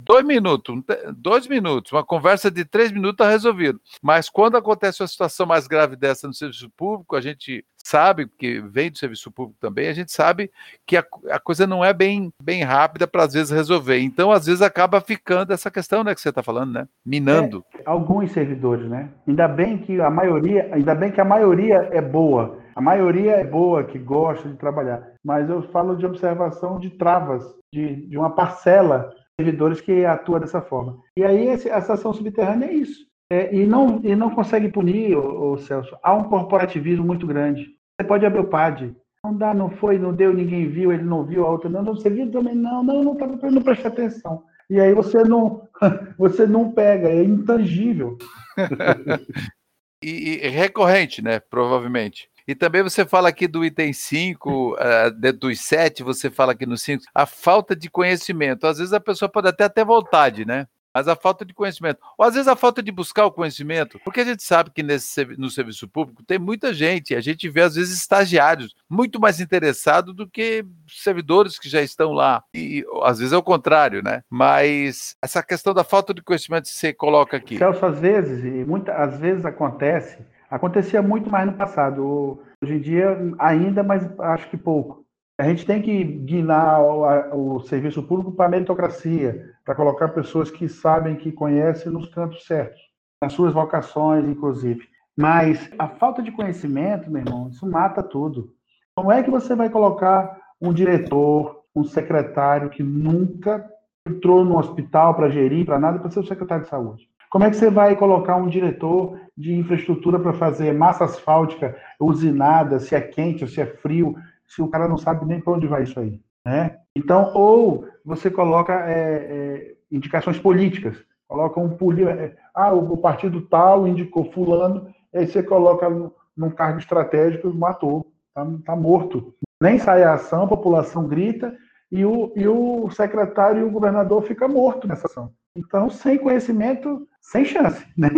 dois minutos, dois minutos, uma conversa de três minutos está resolvido. Mas quando acontece uma situação mais grave dessa no serviço público, a gente sabe, porque vem do serviço público também, a gente sabe que a, a coisa não é bem, bem rápida para às vezes resolver. Então, às vezes, acaba ficando essa questão né, que você está falando, né? Minando. É, alguns servidores, né? Ainda bem que a maioria, ainda bem que a maioria é boa a maioria é boa, que gosta de trabalhar, mas eu falo de observação de travas, de, de uma parcela servidores que atua dessa forma. E aí essa ação subterrânea é isso. É, e, não, e não consegue punir, o, o Celso. Há um corporativismo muito grande. Você pode abrir o PAD. Não dá, não foi, não deu, ninguém viu, ele não viu, a outra não, não, você viu também, não, não, não, não, não preste atenção. E aí você não, você não pega, é intangível. e, e recorrente, né? Provavelmente. E também você fala aqui do item 5, uh, eh, dos 7, você fala aqui no 5, a falta de conhecimento. Às vezes a pessoa pode até ter vontade, né? mas a falta de conhecimento. Ou às vezes a falta de buscar o conhecimento, porque a gente sabe que nesse, no serviço público tem muita gente, a gente vê às vezes estagiários muito mais interessados do que servidores que já estão lá. E às vezes é o contrário, né? Mas essa questão da falta de conhecimento que você coloca aqui. Celso, às vezes, e muitas às vezes acontece Acontecia muito mais no passado. Hoje em dia, ainda, mas acho que pouco. A gente tem que guinar o, o serviço público para a meritocracia, para colocar pessoas que sabem, que conhecem nos cantos certos, nas suas vocações, inclusive. Mas a falta de conhecimento, meu irmão, isso mata tudo. Como é que você vai colocar um diretor, um secretário que nunca entrou no hospital para gerir, para nada, para ser o secretário de saúde? Como é que você vai colocar um diretor de infraestrutura para fazer massa asfáltica usinada, se é quente ou se é frio, se o cara não sabe nem para onde vai isso aí? Né? Então, ou você coloca é, é, indicações políticas, coloca um político, é, ah, o, o, partido tal indicou fulano, aí você coloca num cargo estratégico e matou, tá, tá morto. Nem sai a ação, a população grita e o, e o secretário e o governador ficam mortos nessa ação. Então, sem conhecimento, sem chance, né?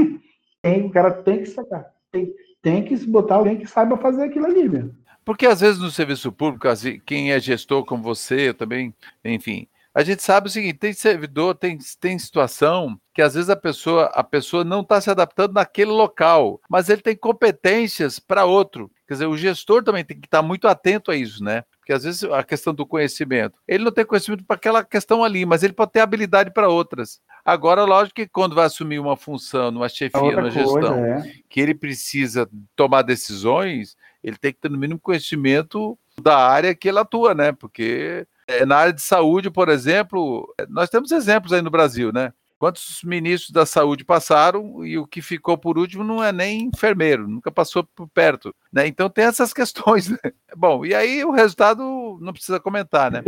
Tem, o cara tem que sacar. Tem, tem que botar alguém que saiba fazer aquilo ali mesmo. Porque às vezes no serviço público, quem é gestor como você, eu também, enfim, a gente sabe o seguinte: tem servidor, tem, tem situação que às vezes a pessoa, a pessoa não está se adaptando naquele local, mas ele tem competências para outro. Quer dizer, o gestor também tem que estar tá muito atento a isso, né? Porque às vezes a questão do conhecimento, ele não tem conhecimento para aquela questão ali, mas ele pode ter habilidade para outras. Agora, lógico que quando vai assumir uma função, numa chefia, numa gestão, é. que ele precisa tomar decisões, ele tem que ter no mínimo conhecimento da área que ele atua, né? Porque é, na área de saúde, por exemplo, nós temos exemplos aí no Brasil, né? Quantos ministros da saúde passaram e o que ficou por último não é nem enfermeiro, nunca passou por perto, né? Então tem essas questões, né? Bom, e aí o resultado não precisa comentar, né?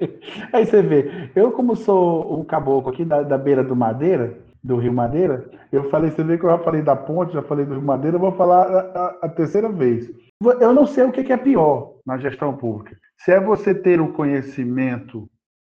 aí você vê, eu como sou um caboclo aqui da, da beira do Madeira, do Rio Madeira, eu falei, você vê que eu já falei da ponte, já falei do Rio Madeira, eu vou falar a, a, a terceira vez. Eu não sei o que é pior na gestão pública. Se é você ter o conhecimento,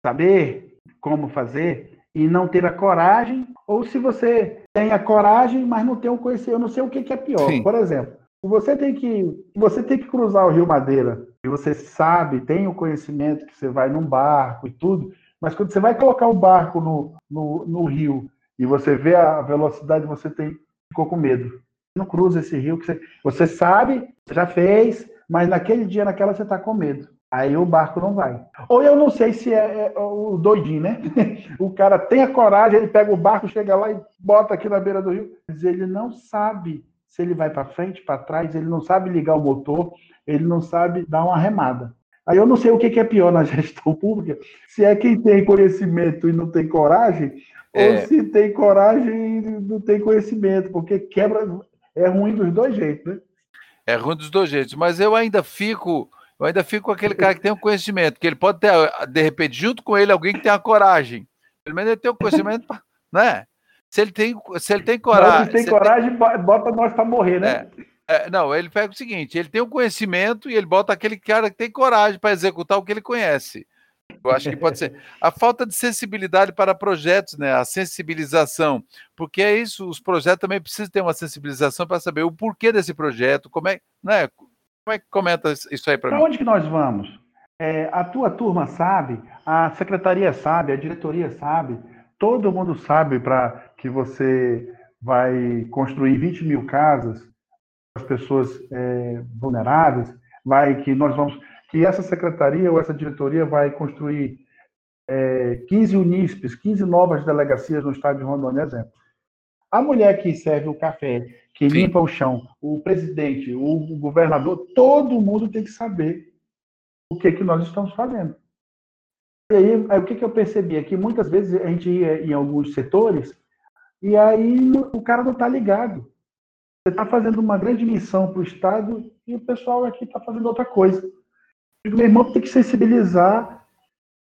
saber como fazer, e não ter a coragem, ou se você tem a coragem, mas não tem o conhecimento, eu não sei o que, que é pior. Sim. Por exemplo, você tem que você tem que cruzar o Rio Madeira e você sabe, tem o conhecimento que você vai num barco e tudo, mas quando você vai colocar o barco no, no, no rio e você vê a velocidade, você tem ficou com medo. Não cruza esse rio que você, você sabe, já fez, mas naquele dia, naquela você está com medo. Aí o barco não vai. Ou eu não sei se é, é o doidinho, né? o cara tem a coragem, ele pega o barco, chega lá e bota aqui na beira do rio. Mas ele não sabe se ele vai para frente, para trás, ele não sabe ligar o motor, ele não sabe dar uma remada. Aí eu não sei o que é pior na gestão pública, se é quem tem conhecimento e não tem coragem, é... ou se tem coragem e não tem conhecimento, porque quebra, é ruim dos dois jeitos, né? É ruim dos dois jeitos, mas eu ainda fico, eu ainda fico com aquele cara que tem um conhecimento, que ele pode ter, de repente, junto com ele, alguém que tem a coragem. Pelo menos ele tem o um conhecimento, né? Se ele tem, se ele tem coragem. Se ele tem coragem, tem... bota nós para morrer, né? É, é, não, ele pega o seguinte: ele tem o um conhecimento e ele bota aquele cara que tem coragem para executar o que ele conhece. Eu acho que pode ser. A falta de sensibilidade para projetos, né? A sensibilização. Porque é isso, os projetos também precisam ter uma sensibilização para saber o porquê desse projeto, como é, né? Como é que comenta isso aí para mim? onde que nós vamos? É, a tua turma sabe, a secretaria sabe, a diretoria sabe, todo mundo sabe para que você vai construir 20 mil casas para as pessoas é, vulneráveis, vai que nós vamos que essa secretaria ou essa diretoria vai construir é, 15 Unispes, 15 novas delegacias no estado de Rondônia, exemplo. A mulher que serve o café, que Sim. limpa o chão, o presidente, o governador, todo mundo tem que saber o que, que nós estamos fazendo. E aí, aí o que, que eu percebi é que muitas vezes a gente ia em alguns setores e aí o cara não está ligado. Você está fazendo uma grande missão para o Estado e o pessoal aqui está fazendo outra coisa. Meu irmão tem que sensibilizar,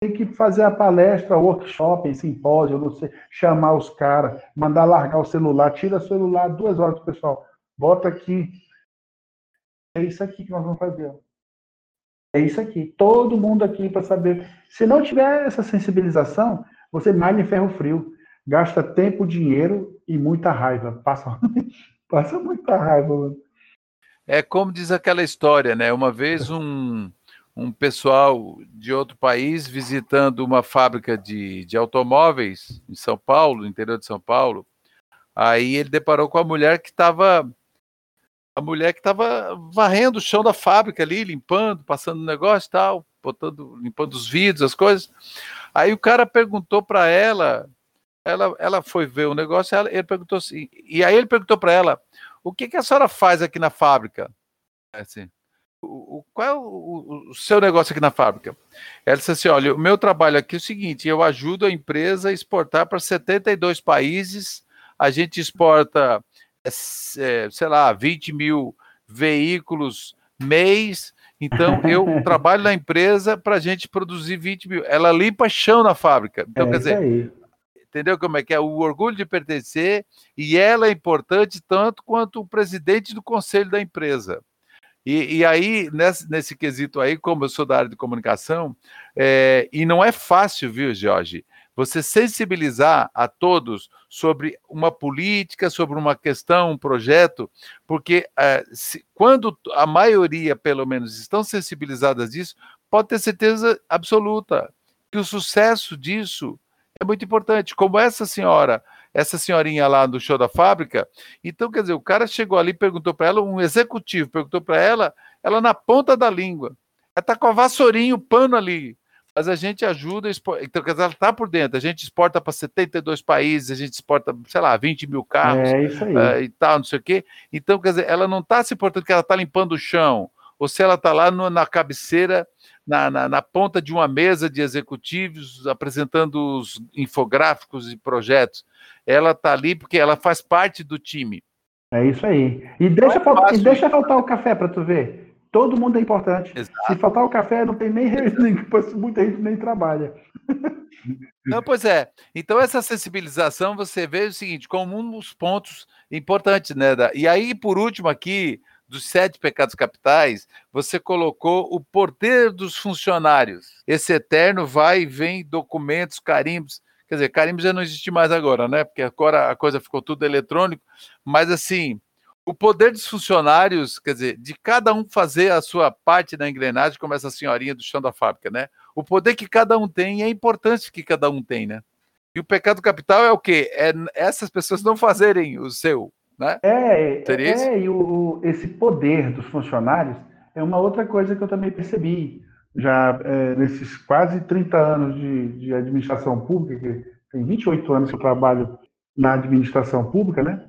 tem que fazer a palestra, workshop, simpósio, não sei, chamar os caras, mandar largar o celular, tira o celular duas horas pessoal, bota aqui. É isso aqui que nós vamos fazer. É isso aqui. Todo mundo aqui para saber. Se não tiver essa sensibilização, você malha em ferro frio. Gasta tempo, dinheiro e muita raiva. Passa, passa muita raiva. Mano. É como diz aquela história, né? Uma vez um, um pessoal de outro país visitando uma fábrica de, de automóveis em São Paulo, no interior de São Paulo. Aí ele deparou com a mulher que estava a mulher que estava varrendo o chão da fábrica ali, limpando, passando o negócio e tal, botando, limpando os vidros, as coisas. Aí o cara perguntou para ela, ela, ela foi ver o negócio, ela, ele perguntou assim, e aí ele perguntou para ela, o que, que a senhora faz aqui na fábrica? Assim, o, qual é o, o, seu negócio aqui na fábrica? Ela disse assim: olha, o meu trabalho aqui é o seguinte: eu ajudo a empresa a exportar para 72 países, a gente exporta, é, sei lá, 20 mil veículos mês. Então, eu trabalho na empresa para a gente produzir 20 mil. Ela limpa chão na fábrica. Então, é quer dizer, aí. entendeu como é que é? O orgulho de pertencer, e ela é importante tanto quanto o presidente do conselho da empresa. E, e aí, nesse, nesse, quesito aí, como eu sou da área de comunicação, é, e não é fácil, viu, Jorge, você sensibilizar a todos sobre uma política, sobre uma questão, um projeto, porque é, se, quando a maioria, pelo menos, estão sensibilizadas disso, pode ter certeza absoluta que o sucesso disso é muito importante. Como essa senhora essa senhorinha lá do show da fábrica. Então, quer dizer, o cara chegou ali, perguntou para ela, um executivo perguntou para ela, ela na ponta da língua. Ela está com a vassourinha, o pano ali. Mas a gente ajuda, então, quer dizer, ela está por dentro. A gente exporta para 72 países, a gente exporta, sei lá, 20 mil carros é. Uh, e tal, não sei o quê. Então, quer dizer, ela não está se importando que ela está limpando o chão, ou se ela está lá no, na cabeceira na, na, na, ponta de uma mesa de executivos apresentando os infográficos e projetos. Ela está ali porque ela faz parte do time. É isso aí. E deixa, é faltar, e deixa faltar o café para tu ver. Todo mundo é importante. Exato. Se faltar o café, não tem nem, nem muita gente nem trabalha. Não, pois é. Então, essa sensibilização você vê o seguinte, como um dos pontos importantes, né? E aí, por último, aqui, dos sete pecados capitais, você colocou o poder dos funcionários. Esse eterno vai e vem documentos, carimbos. Quer dizer, carimbo já não existe mais agora, né? Porque agora a coisa ficou tudo eletrônico. Mas, assim, o poder dos funcionários, quer dizer, de cada um fazer a sua parte na engrenagem, como essa senhorinha do chão da fábrica, né? O poder que cada um tem e a importância que cada um tem, né? E o pecado capital é o quê? É essas pessoas não fazerem o seu, né? É, Seria é, e o, esse poder dos funcionários é uma outra coisa que eu também percebi já é, nesses quase 30 anos de, de, administração pública, que tem 28 anos que eu trabalho na administração pública, né?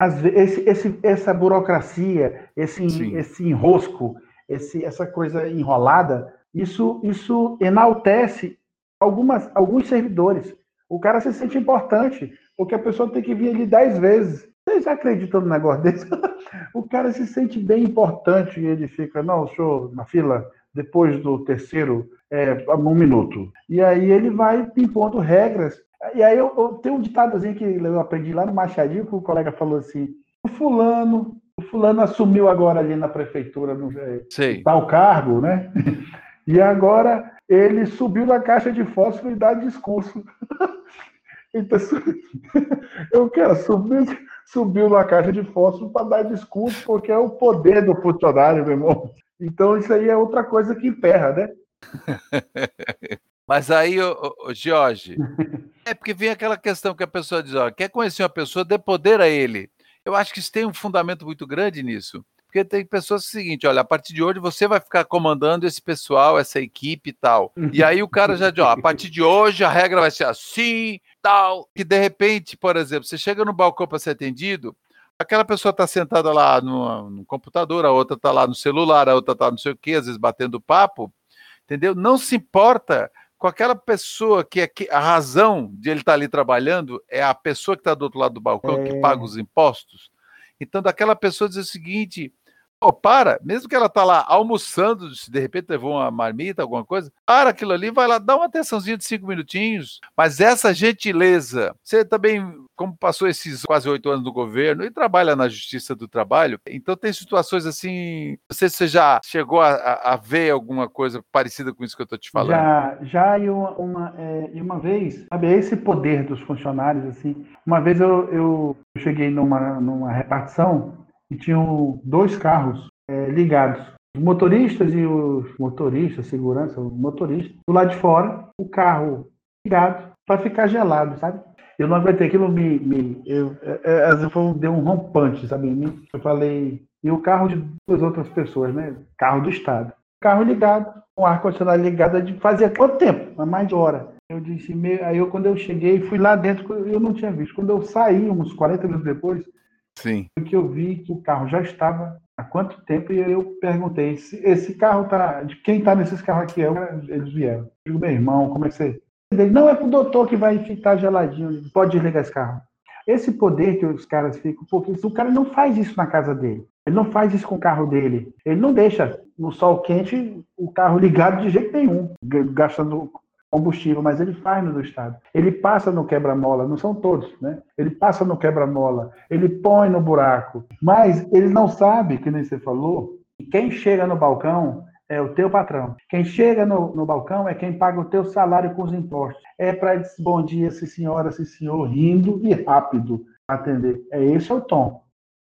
As, esse, esse, essa burocracia, esse, esse enrosco, esse, essa coisa enrolada, isso, isso enaltece algumas, alguns servidores. O cara se sente importante, porque a pessoa tem que vir ali dez vezes. Vocês acreditam no negócio desse? o cara se sente bem importante e ele fica, não, senhor, na fila, depois do terceiro, é, um minuto. E aí ele vai impondo regras. E aí eu, eu tenho um ditadozinho que eu aprendi lá no Machadinho, que o colega falou assim, o fulano, o fulano assumiu agora ali na prefeitura, no é, tal cargo, né? E agora ele subiu na caixa de fósforo e dá discurso. Então, eu quero subir, subiu na caixa de fósforo para dar discurso, porque é o poder do funcionário, meu irmão. Então, isso aí é outra coisa que emperra, né? Mas aí, ô, ô, Jorge, é porque vem aquela questão que a pessoa diz: ó, quer conhecer uma pessoa, dê poder a ele. Eu acho que isso tem um fundamento muito grande nisso. Porque tem pessoas que é o seguinte, olha, a partir de hoje você vai ficar comandando esse pessoal, essa equipe e tal. E aí o cara já diz, ó, a partir de hoje a regra vai ser assim, tal. Que de repente, por exemplo, você chega no balcão para ser atendido, aquela pessoa está sentada lá no, no, computador, a outra está lá no celular, a outra está não sei o quê, às vezes batendo papo, entendeu? Não se importa com aquela pessoa que é a razão de ele estar tá ali trabalhando é a pessoa que está do outro lado do balcão, é... que paga os impostos. Então, daquela pessoa dizer o seguinte: Pô, para, mesmo que ela tá lá almoçando, se de repente levou uma marmita, alguma coisa, para aquilo ali, vai lá, dá uma atençãozinha de cinco minutinhos. Mas essa gentileza, você também, como passou esses quase oito anos no governo e trabalha na Justiça do Trabalho, então tem situações assim, não sei se você já chegou a, a ver alguma coisa parecida com isso que eu estou te falando. Já, já e uma, uma, é, uma vez, sabe, esse poder dos funcionários, assim, uma vez eu, eu cheguei numa, numa repartição e tinham dois carros é, ligados. Os motoristas e os motoristas, segurança, o motorista, do lado de fora, o carro ligado para ficar gelado, sabe? Eu não aguentei aquilo, me, me eu, é, é, às vezes deu um rompante, sabe? Eu falei, e o carro de duas outras pessoas, né? Carro do Estado. Carro ligado, com ar-condicionado ligado, de fazia quanto tempo? Há mais de hora. Eu disse, aí eu, quando eu cheguei, fui lá dentro, eu não tinha visto. Quando eu saí, uns 40 minutos depois, Sim. que eu vi que o carro já estava há quanto tempo e eu perguntei se esse carro tá de quem está nesses carros aqui? Eu, eles vieram. Eu digo meu irmão comecei ele não é pro doutor que vai ficar geladinho pode desligar esse carro. Esse poder que os caras ficam porque o cara não faz isso na casa dele. Ele não faz isso com o carro dele. Ele não deixa no sol quente o carro ligado de jeito nenhum gastando combustível, mas ele faz no do Estado. Ele passa no quebra-mola, não são todos, né? Ele passa no quebra-mola, ele põe no buraco, mas ele não sabe, que nem você falou, quem chega no balcão é o teu patrão. Quem chega no, no balcão é quem paga o teu salário com os impostos. É para bom dia, sim senhora, sim senhor, rindo e rápido atender. É esse é o tom.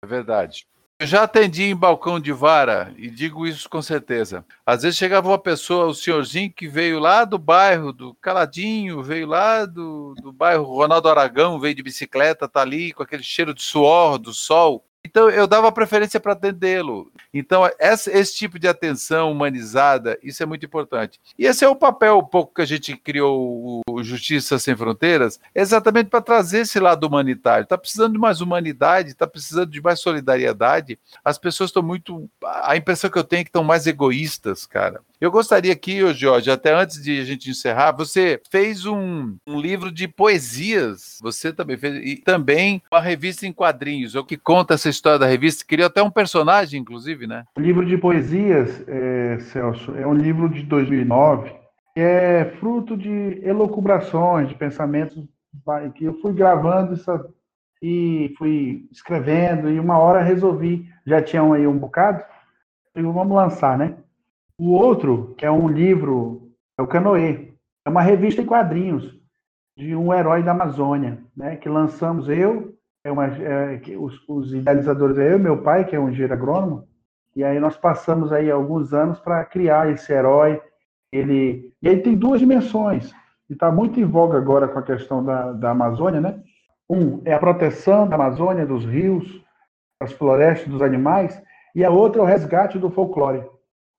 É verdade. Eu já atendi em balcão de vara e digo isso com certeza. Às vezes chegava uma pessoa, o senhorzinho que veio lá do bairro do Caladinho, veio lá do, do bairro Ronaldo Aragão, veio de bicicleta, tá ali com aquele cheiro de suor, do sol. Então eu dava preferência para atendê-lo. Então esse, esse, tipo de atenção humanizada, isso é muito importante. E esse é o papel um pouco que a gente criou o Justiça Sem Fronteiras, exatamente para trazer esse lado humanitário. Está precisando de mais humanidade, está precisando de mais solidariedade. As pessoas estão muito, a impressão que eu tenho é que estão mais egoístas, cara. Eu gostaria aqui, Jorge, até antes de a gente encerrar, você fez um, um livro de poesias. Você também fez, e também uma revista em quadrinhos, o que conta essa história da revista. Queria até um personagem, inclusive, né? O livro de poesias, é, Celso, é um livro de 2009 que é fruto de elucubrações, de pensamentos que eu fui gravando isso e fui escrevendo e uma hora resolvi, já tinham aí um bocado, digo, vamos lançar, né? O outro, que é um livro, é o Canoê. É uma revista em quadrinhos de um herói da Amazônia, né? Que lançamos eu, é uma, é, os, os, idealizadores é eu e meu pai, que é um engenheiro agrônomo, e aí nós passamos aí alguns anos para criar esse herói. Ele, e aí tem duas dimensões, e está muito em voga agora com a questão da, da Amazônia, né? Um é a proteção da Amazônia, dos rios, das florestas, dos animais, e a outra é o resgate do folclore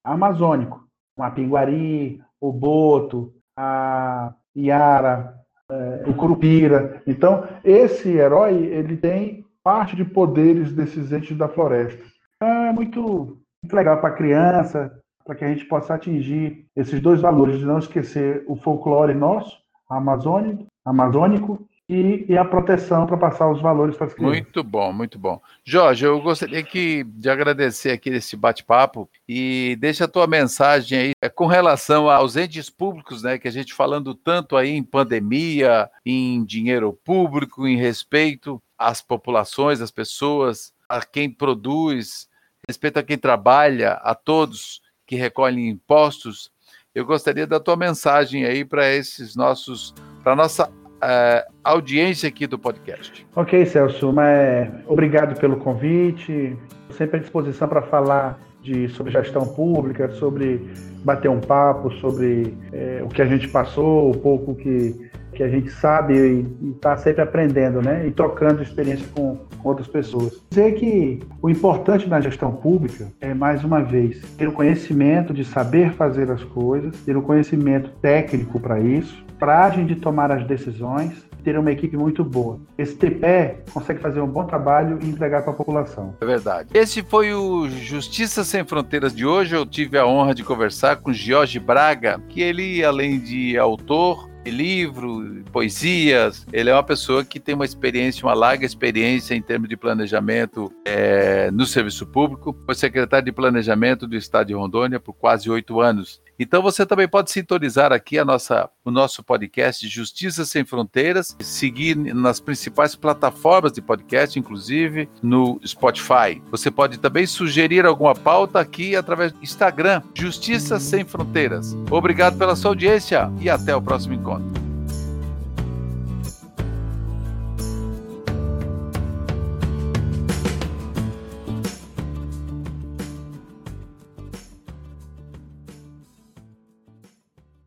amazônico. O Apinguari, o Boto, a Iara, é, o Curupira. Então, esse herói, ele tem parte de poderes desses entes da floresta. Então, é muito, muito legal para a criança, para que a gente possa atingir esses dois valores, de não esquecer o folclore nosso, amazônico, amazônico e, e a proteção para passar os valores para as crianças. Muito bom, muito bom. Jorge, eu gostaria aqui de agradecer aqui esse bate-papo e deixa a tua mensagem aí é, com relação aos entes públicos, né, que a gente falando tanto aí em pandemia, em dinheiro público, em respeito às populações, às pessoas, a quem produz, respeito a quem trabalha, a todos que recolhem impostos. Eu gostaria da tua mensagem aí para esses nossos, para nossa uh, audiência aqui do podcast. Ok, Celso, mas obrigado pelo convite. Sempre à disposição para falar de, sobre gestão pública, sobre bater um papo, sobre é, o que a gente passou, o pouco que, que a gente sabe e está sempre aprendendo, né? E trocando experiência com, com outras pessoas. Dizer que o importante na gestão pública é, mais uma vez, ter o conhecimento de saber fazer as coisas, ter o conhecimento técnico para isso, coragem de tomar as decisões, ter uma equipe muito boa. Esse tripé consegue fazer um bom trabalho e entregar para a população. É verdade. Esse foi o Justiça Sem Fronteiras de hoje. Eu tive a honra de conversar com Jorge Braga, que ele, além de autor, livro, poesias. Ele é uma pessoa que tem uma experiência, uma larga experiência em termos de planejamento é, no serviço público. Foi secretário de Planejamento do Estado de Rondônia por quase oito anos. Então você também pode sintonizar aqui a nossa, o nosso podcast Justiça Sem Fronteiras, seguir nas principais plataformas de podcast, inclusive no Spotify. Você pode também sugerir alguma pauta aqui através do Instagram, Justiça Sem Fronteiras. Obrigado pela sua audiência e até o próximo encontro.